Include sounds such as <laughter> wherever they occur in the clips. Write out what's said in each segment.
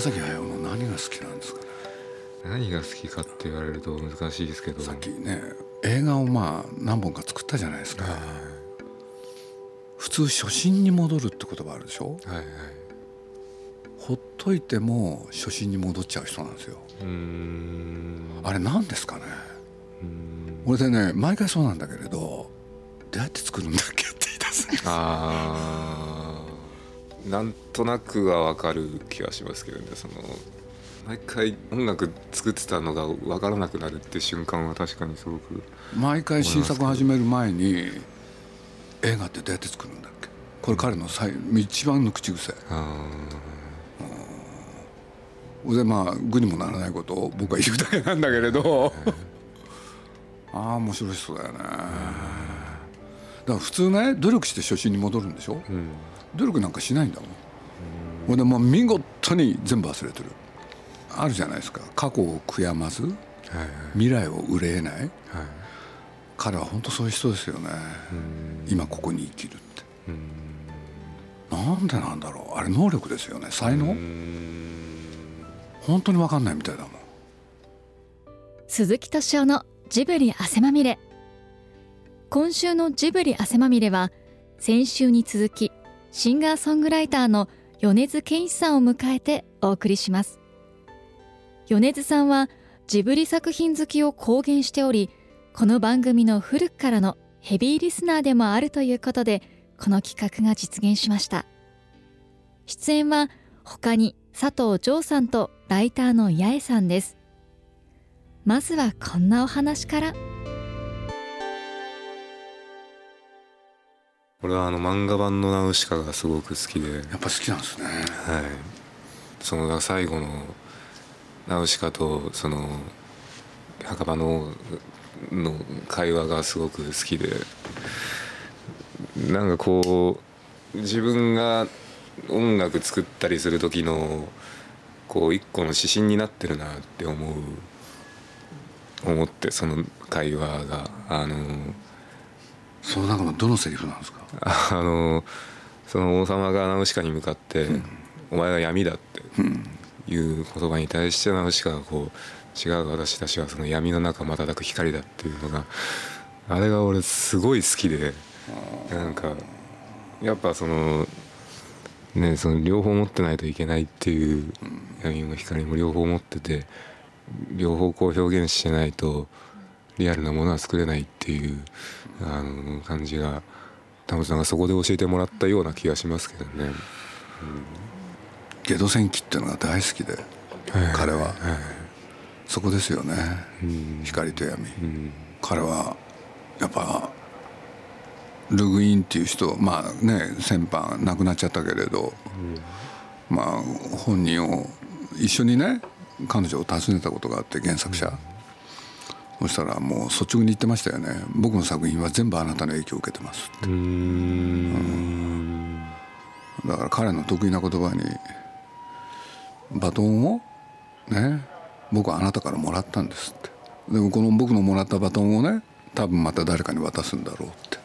宮崎駿の何が好きなんですかね？何が好きかって言われると難しいですけど。さっきね映画をまあ何本か作ったじゃないですか、普通初心に戻るって言葉あるでしょ？はいはい。ほっといても初心に戻っちゃう人なんですよ。あれ何ですかね？うーん。俺でね毎回そうなんだけれどどうやって作るんだっけって言い出すんですあーなんとなくは分かる気がしますけどね。その毎回音楽作ってたのが分からなくなるって瞬間は確かにすごく毎回新作始める前に映画ってどうやって作るんだっけ？これ彼の最一番の口癖。あでまあ具にもならないことを僕は言うだけなんだけれど。<laughs> ああ面白い人だよね。だから普通ね努力して初心に戻るんでしょ？ーうん努力なんかしないんだもん。ほんでもう見事に全部忘れてる。あるじゃないですか。過去を悔やまずはい未来を憂えない。はい。はい彼は本当そういう人ですよね。今ここに生きるって。なんでなんだろう。あれ能力ですよね。才能？本当に分かんないみたいだもん。鈴木敏夫のジブリ汗まみれ。今週のジブリ汗まみれは先週に続きシンガーソングライターの米津玄師さんを迎えてお送りします。米津さんはジブリ作品好きを公言しておりこの番組の古くからのヘビーリスナーでもあるということでこの企画が実現しました。出演は他に佐藤城さんとライターの八重さんです。まずはこんなお話から。俺はあの漫画版のナウシカがすごく好きで、はい、やっぱ好きなんですね。その最後のナウシカとその墓場のの会話がすごく好きで。なんかこう自分が音楽作ったりする時のこう一個の指針になってるなって思う思ってその会話が。あのその中のどのセリフなんですか？<laughs> あのその王様がナウシカに向かって「お前は闇だ」っていう言葉に対してナウシカがこう「違う私たちはその闇の中瞬く光だ」っていうのがあれが俺すごい好きでなんかやっぱそのねその両方持ってないといけないっていう闇も光も両方持ってて両方こう表現してないとリアルなものは作れないっていうあの感じがタモさんがそこで教えてもらったような気がしますけどね。ゲド戦記っていうのが大好きで彼は。そこですよね。光と闇。彼はやっぱルグインっていう人まあね先般亡くなっちゃったけれどまあ本人を一緒にね彼女を訪ねたことがあって原作者そしたらもう率直に言ってましたよね。僕の作品は全部あなたの影響を受けてますって。だから彼の得意な言葉にバトンをね僕はあなたからもらったんですって。でもこの僕のもらったバトンをね多分また誰かに渡すんだろうって。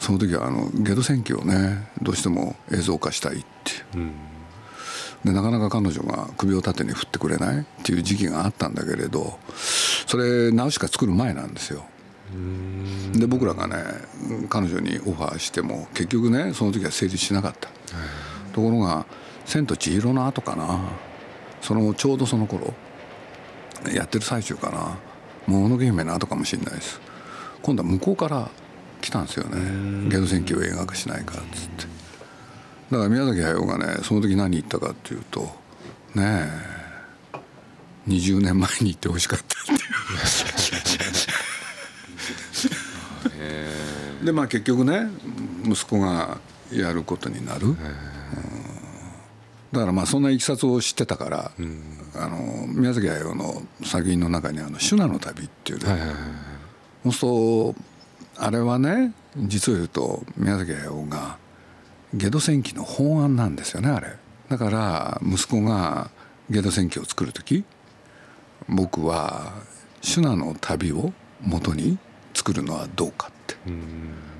その時はあのゲド戦記をねどうしても映像化したいっていう、でなかなか彼女が首を縦に振ってくれないっていう時期があったんだけれどそれナウシカ作る前なんですよ。で僕らがね彼女にオファーしても結局ねその時は成立しなかった、ところが「千と千尋」の後かな。そのちょうどその頃やってる最中かな「もののけ姫」の後かもしれないです。今度は向こうから来たんですよね「ゲド戦記を映画化しないか」っつってだから宮崎駿がねその時何言ったかっていうとねえ20年前に言ってほしかったっていう。でまあ結局ね息子がやることになる、うん。だからまあそんないきさつを知ってたから、あの宮崎駿の作品の中に「あのシュナの旅」っていうね、はいそうあれはね実を言うと宮崎駿がゲド戦記の本案なんですよねあれ。だから息子がゲド戦記を作る時僕はシュナの旅を元に作るのはどうかって。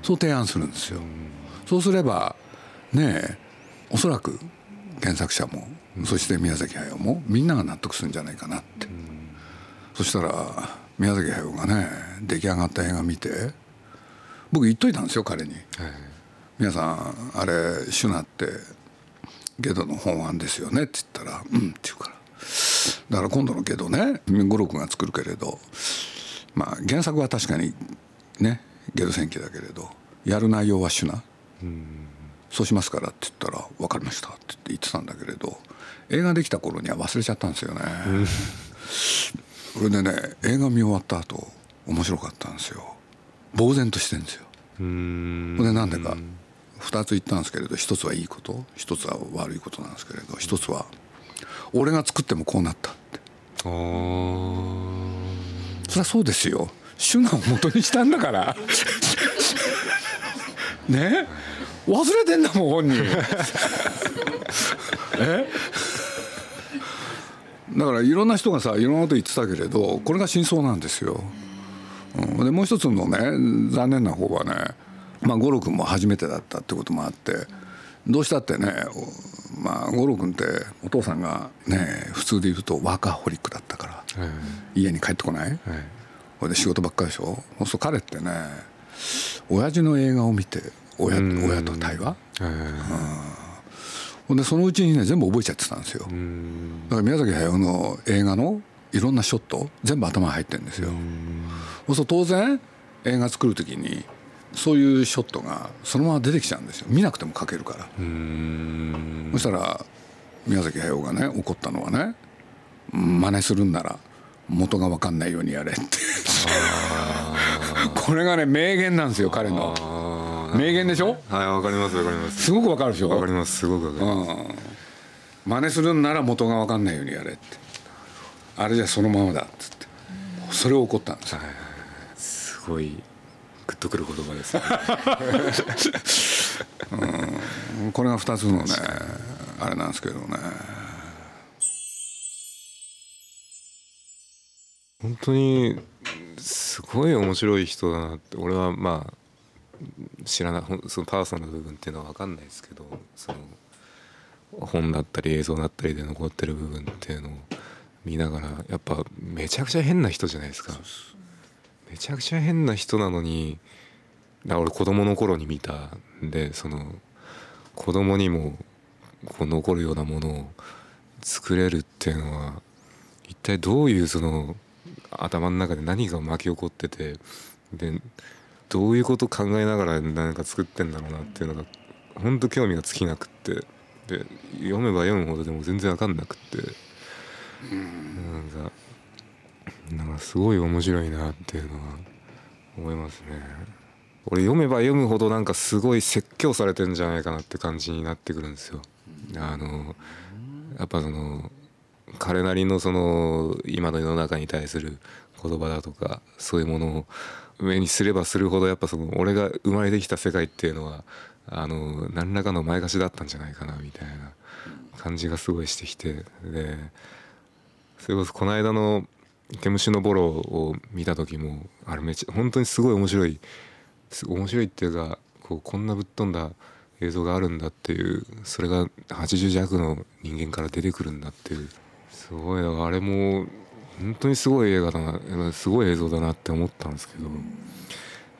そう提案するんですよ。そうすればねえおそらく原作者も、そして宮崎駿もみんなが納得するんじゃないかなって、そしたら宮崎駿がね出来上がった映画見て僕言っといたんですよ彼に、はい、皆さんあれシュナってゲドの本案ですよねって言ったら「うん」って言うから。だから今度のゲドね五六が作るけれどまあ原作は確かにねゲド戦記だけれどやる内容はシュナ、そうしますからって言ったら「分かりました」って言ってたんだけれど映画できた頃には忘れちゃったんですよね。それでね映画見終わった後面白かったんですよ。呆然としてんですよ。でなんでか2つ言ったんですけれど1つはいいこと1つは悪いことなんですけれど1つは俺が作ってもこうなったって。あそりゃそうですよ。主眼を元にしたんだから。<laughs> ね？忘れてんだもん本人。<laughs> え？だからいろんな人がさいろんなこと言ってたけれどこれが真相なんですよ。うん、でもう一つのね残念な方はね、まあ、五郎君も初めてだったってこともあってどうしたってね、まあ、五郎君ってお父さんがね普通で言うとワーカーホリックだったから、はい、家に帰ってこない、はい、これで仕事ばっかりでしょ？そうすると彼ってね親父の映画を見て親親と対話、うん。でそのうちにね全部覚えちゃってたんですよ。だから宮崎駿の映画のいろんなショット全部頭に入ってるんですよ。そう当然映画作る時にそういうショットがそのまま出てきちゃうんですよ。見なくても描けるから。そしたら宮崎駿がね怒ったのはね真似するんなら元が分かんないようにやれって。<laughs> これがね名言なんですよ彼の。名言でしょ？はいわかりますわかります。すごくわかるでしょ？わかりますすごくわかります、うん、真似するんなら元が分かんないようにやれって。あれじゃそのままだっつって。それを怒ったんです、はい、すごいグッとくる言葉です、うん、これが2つのねあれなんですけどね。本当にすごい面白い人だなって俺はまあ知らないそのパーソナル部分っていうのは分かんないですけどその本だったり映像だったりで残ってる部分っていうのを見ながらやっぱめちゃくちゃ変な人じゃないですかめちゃくちゃ変な人なのにだ俺子供の頃に見たんでその子供にもこう残るようなものを作れるっていうのは一体どういうその頭の中で何が巻き起こっててでどういうこと考えながら何か作ってんだろうなっていうのが本当興味が尽きなくってで読めば読むほどでも全然分かんなくって。なんかなんかすごい面白いなっていうのは思いますね。俺読めば読むほどなんかすごい説教されてんじゃないかなって感じになってくるんですよ。あのやっぱその彼なりのその今の世の中に対する言葉だとかそういうものを上にすればするほどやっぱその俺が生まれてきた世界っていうのはあの何らかの前貸しだったんじゃないかなみたいな感じがすごいしてきてでそれこそこの間の「毛虫のボロ」を見た時もあれめっちゃ本当にすごい面白い面白いっていうかこうこんなぶっ飛んだ映像があるんだっていうそれが80弱の人間から出てくるんだっていうすごいあれも本当にすごい映画だなすごい映像だなって思ったんですけど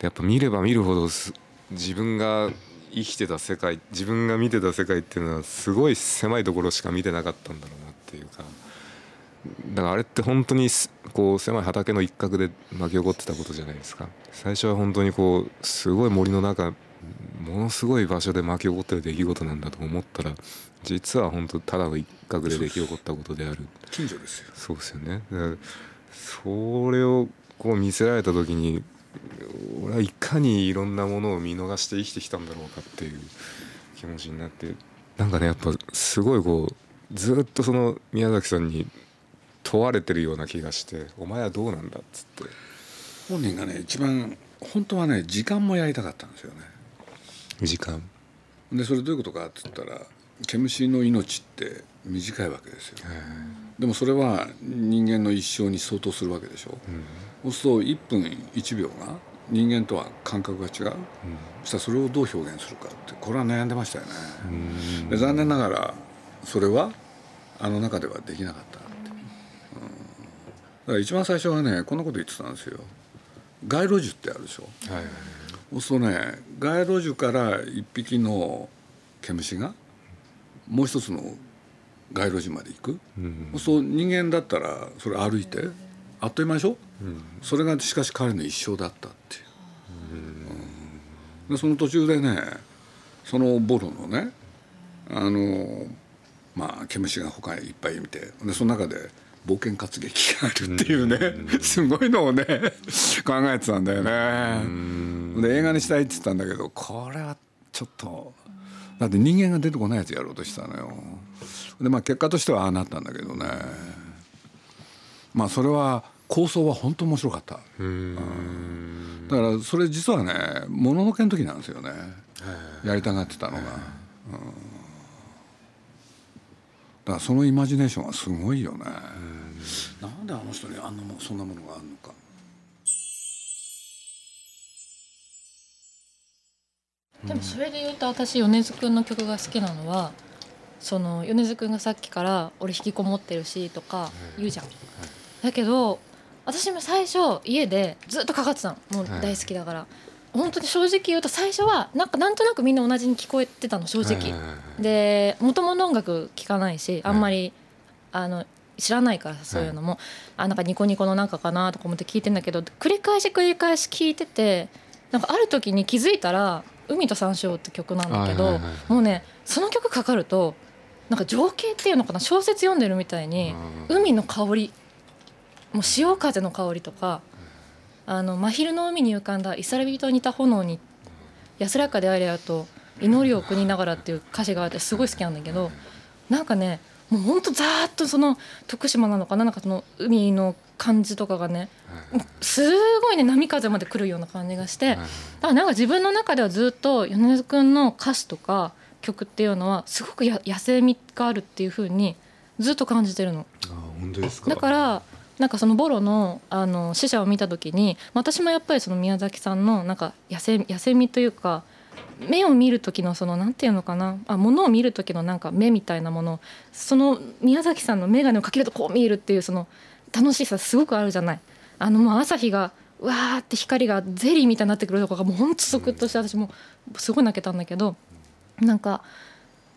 やっぱ見れば見るほど自分が生きてた世界自分が見てた世界っていうのはすごい狭いところしか見てなかったんだろうなっていうかだからあれって本当にこう狭い畑の一角で巻き起こってたことじゃないですか。最初は本当にこうすごい森の中ものすごい場所で巻き起こってる出来事なんだと思ったら実は本当ただの一角で出来起こったことである。近所ですよ。そうですよね。それをこう見せられた時に俺はいかにいろんなものを見逃して生きてきたんだろうかっていう気持ちになってなんかねやっぱすごいこうずっとその宮崎さんに問われてるような気がして「お前はどうなんだ」っつって。本人がね一番本当はね時間もやりたかったんですよね。時間。でそれどういうことかっつったら毛虫の命って短いわけですよ。でもそれは人間の一生に相当するわけでしょ、うん、そうすると1分1秒が人間とは感覚が違う、うん、そしたらそれをどう表現するかってこれは悩んでましたよね。で残念ながらそれはあの中ではできなかったから一番最初はねこんなこと言ってたんですよ。街路樹ってあるでしょ、はいはい、そうするとね街路樹から一匹の毛虫がもう一つの街路樹まで行く、うん、そう人間だったらそれ歩いてあっという間でしょ、うん、それがしかし彼の一生だったっていう、うん、でその途中でねそのボロのねあのまあ毛虫が他にいっぱい見てでその中で冒険活劇があるっていうね、すごいのをね考えてたんだよね。で映画にしたいって言ったんだけどこれはちょっとだって人間が出てこないやつやろうとしたのよ。でまあ結果としてはああなったんだけどね。まあそれは構想は本当面白かった。うん。だからそれ実はねもののけの時なんですよね。やりたがってたのが。うん。だからそのイマジネーションはすごいよね。なんであの人にあんなもそんなものがあるのか。でもそれで言うと私米津君の曲が好きなのはその米津君がさっきから「俺引きこもってるし」とか言うじゃん。だけど私も最初家でずっとかかってたの。もう大好きだから。本当に正直言うと最初はなんかなんとなくみんな同じに聞こえてたの正直、でもともと音楽聴かないしあんまり、あの知らないからそういうのも、はい、あなんかニコニコのなんかかなとか思って聞いてんだけど繰り返し繰り返し聞いててなんかある時に気づいたら「海と山椒」って曲なんだけど、もうねその曲かかるとなんか情景っていうのかな小説読んでるみたいに海の香りもう潮風の香りとかあの真昼の海に浮かんだイサラビと似た炎に安らかであれやと祈りを送りながらっていう歌詞があってすごい好きなんだけどなんかねもうほんとざーっとその徳島なのかななんかその海の感じとかがねすごいね波風まで来るような感じがしてだからなんか自分の中ではずっと米津君の歌詞とか曲っていうのはすごくや野生味があるっていうふうにずっと感じてるの。あ本当ですか。だからなんかそのボロのあの死者を見た時に私もやっぱりその宮崎さんのなんか野生野生味というか目を見る時のそのなんていうのかなあ物を見る時のなんか目みたいなものその宮崎さんの眼鏡をかけるとこう見えるっていうその楽しさすごくあるじゃない。あのもう朝日がわーって光がゼリーみたいになってくるとこがもうほんとゾクッとして私もすごい泣けたんだけどなんか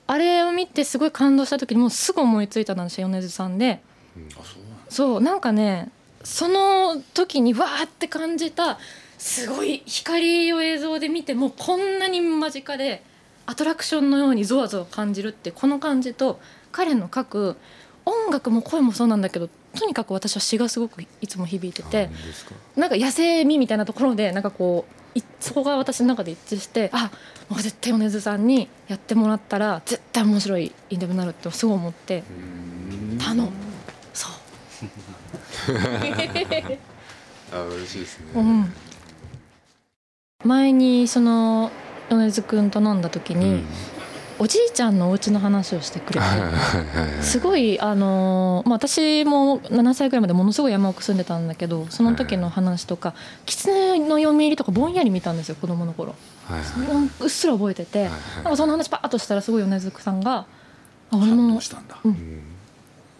あれを見てすごい感動した時にもうすぐ思いついたのは米津さんで。うんそうなんかねその時にわーって感じたすごい光を映像で見てもこんなに間近でアトラクションのようにゾワゾワ感じるってこの感じと彼の書く音楽も声もそうなんだけどとにかく私は詩がすごくいつも響いててなんか野生味みたいなところでなんか？こうそこが私の中で一致してあもう絶対米津さんにやってもらったら絶対面白いインタビューになるってすごい思って頼む。<laughs> あ嬉しいですね、うん、前にその米津君と飲んだ時に、うん、おじいちゃんのお家の話をしてくれてすごいあの、まあ、私も7歳ぐらいまでものすごい山奥住んでたんだけどその時の話とか狐の読み入りとかぼんやり見たんですよ子供の頃、はいはい、うっすら覚えてて、はいはい、なんかその話パッとしたらすごい米津さんが「あ俺も」うん、っ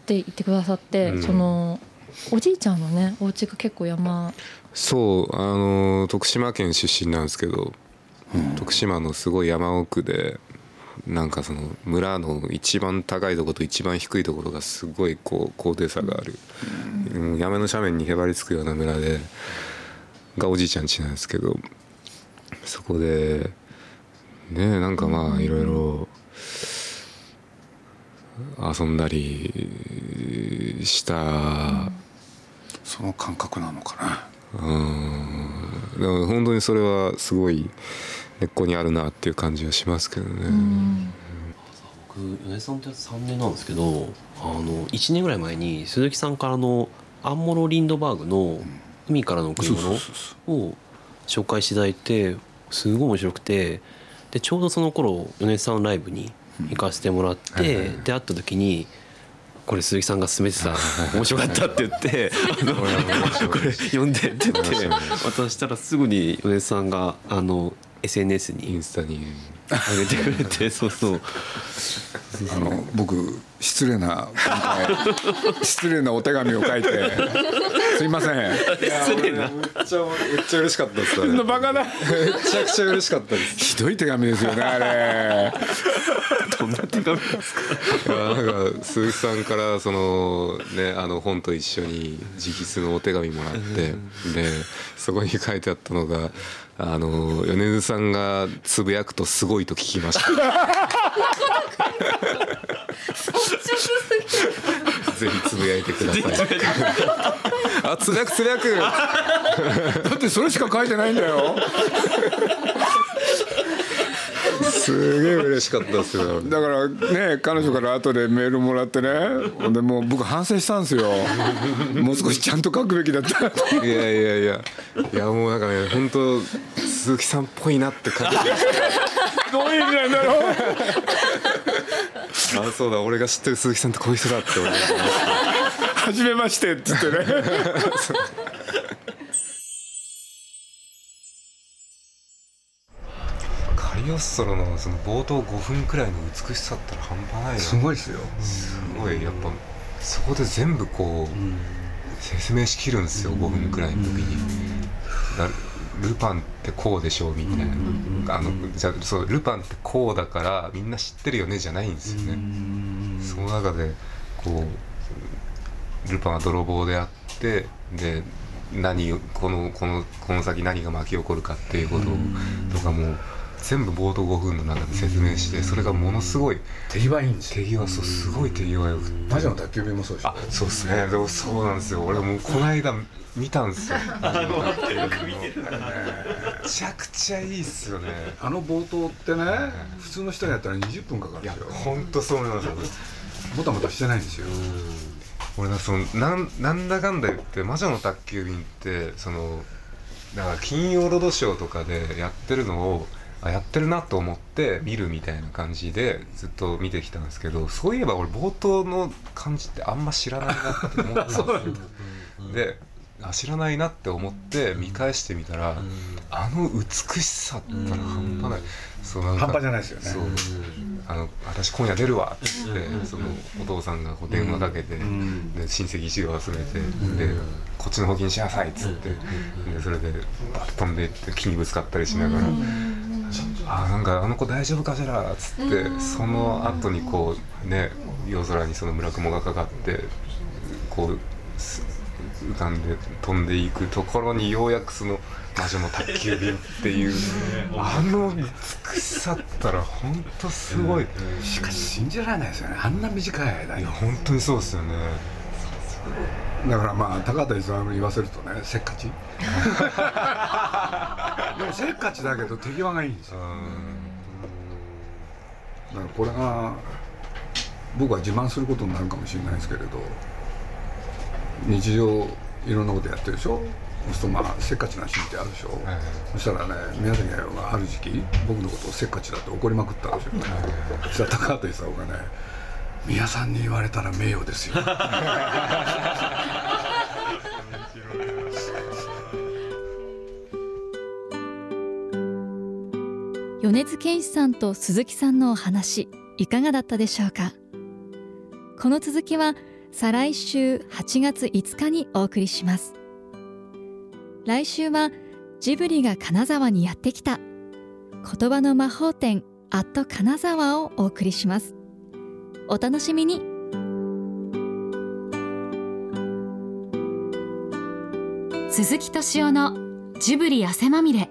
て言ってくださって、うん、そのおじいちゃんのねお家が結構山。そうあの徳島県出身なんですけど、うん、徳島のすごい山奥でなんかその村の一番高いところと一番低いところがすごいこう高低差がある、うん、山の斜面にへばりつくような村でがおじいちゃん家なんですけどそこでねなんかまあいろいろ遊んだりした。その感覚なのかな。うん。でも本当にそれはすごい根っこにあるなっていう感じはしますけどね、僕米さんって3年なんですけどあの1年ぐらい前に鈴木さんからのアンモロ・リンドバーグの「海からの贈り物」を紹介していただいてすごい面白くてでちょうどその頃米さんライブに行かせてもらって、で会った時にこれ鈴木さんが勧めてた <laughs> 面白かったって言って「<laughs> これ読んで」って言って渡したらすぐに米津さんがあの SNS にインスタに。あげてくれて <laughs> そうそう。あの僕失礼な失礼なお手紙を書いてすいません。失礼な。めっちゃめっちゃ嬉しかったですめバカだちゃくちゃ嬉しかったです。ひどい手紙ですよねあれ <laughs> どんな手紙ですか？<laughs> いやなんか鈴木さんからそのね <laughs> あの本と一緒に直筆のお手紙もらってでそこに書いてあったのがあの米津さんがつぶやくとすごいと聞きました。ぜひつぶやいてください。あつぶやくつぶやく。だってそれしか書いてないんだよすげえ嬉しかったですよ。だからね彼女から後でメールもらってね。ほんでもう僕反省したんですよ。もう少しちゃんと書くべきだったいやいやいや。いやもうなんかね本当鈴木さんっぽいなって感じ。どういう意味なんだろう。あそうだ俺が知ってる鈴木さんってこういう人だって思いました。はじめましてっつってね <laughs> ッソロのその冒頭5分くらいの美しさったら半端ないなすごいですよ。すごいやっぱそこで全部こう説明しきるんですよ5分くらいの時に。だルパンってこうでしょうみたいな。あのじゃあそうルパンってこうだからみんな知ってるよねじゃないんですよね。その中でこうルパンは泥棒であってで何をこのこのこの先何が巻き起こるかっていうこととかも全部冒頭5分の中で説明してそれがものすごい手際いいんです手際そうすごい手際よくって。魔女の宅急便もそうでしょ。あそうですね。でもそうなんですよ。俺もうこの間見たんですよ。めちゃくちゃいいっすよね。あの冒頭ってね普通の人がやったら20分かかるんですよ本当そう思いますよ。もたもたしてないんですよ。俺なそのなんなんだかんだ言って「魔女の宅急便」ってそのだから金曜ロードショーとかでやってるのをあやってるなと思って見るみたいな感じでずっと見てきたんですけどそういえば俺冒頭の感じってあんま知らないなって思ったんですよ <laughs> であ知らないなって思って見返してみたら、あの美しさったら半端ない、そ半端じゃないですよね。あの私今夜出るわっつって、そのお父さんがこう電話かけて、で親戚一同集めて、でこっちのほうきにしなさいっつって、でそれでバッと飛んでいって木にぶつかったりしながら。かあの子大丈夫かしら？っつってその後にこうね夜空にその村雲がかかってこうす浮かんで飛んでいくところにようやくその魔女の宅急便っていうあの美しさったら本当すごい。しかし信じられないですよね。あんな短い間に。いや本当にそうですよね。だからまあ高畑勲に言わせるとねせっかち。<laughs> でもせっかちだけど手際がいいんですよだからこれが僕は自慢することになるかもしれないですけれど日常いろんなことやってるでしょ？そうするとまあせっかちなシーンってあるでしょ、はいそしたらね宮崎駿がある時期僕のことをせっかちだって怒りまくったんですよ。ね、そしたら高畑勲がね宮さんに言われたら名誉ですよ <laughs> 米津玄師さんと鈴木さんのお話いかがだったでしょうか？この続きは再来週8月5日にお送りします。来週はジブリが金沢にやってきた言葉の魔法店アット金沢をお送りします。お楽しみに。鈴木敏夫のジブリ汗まみれ。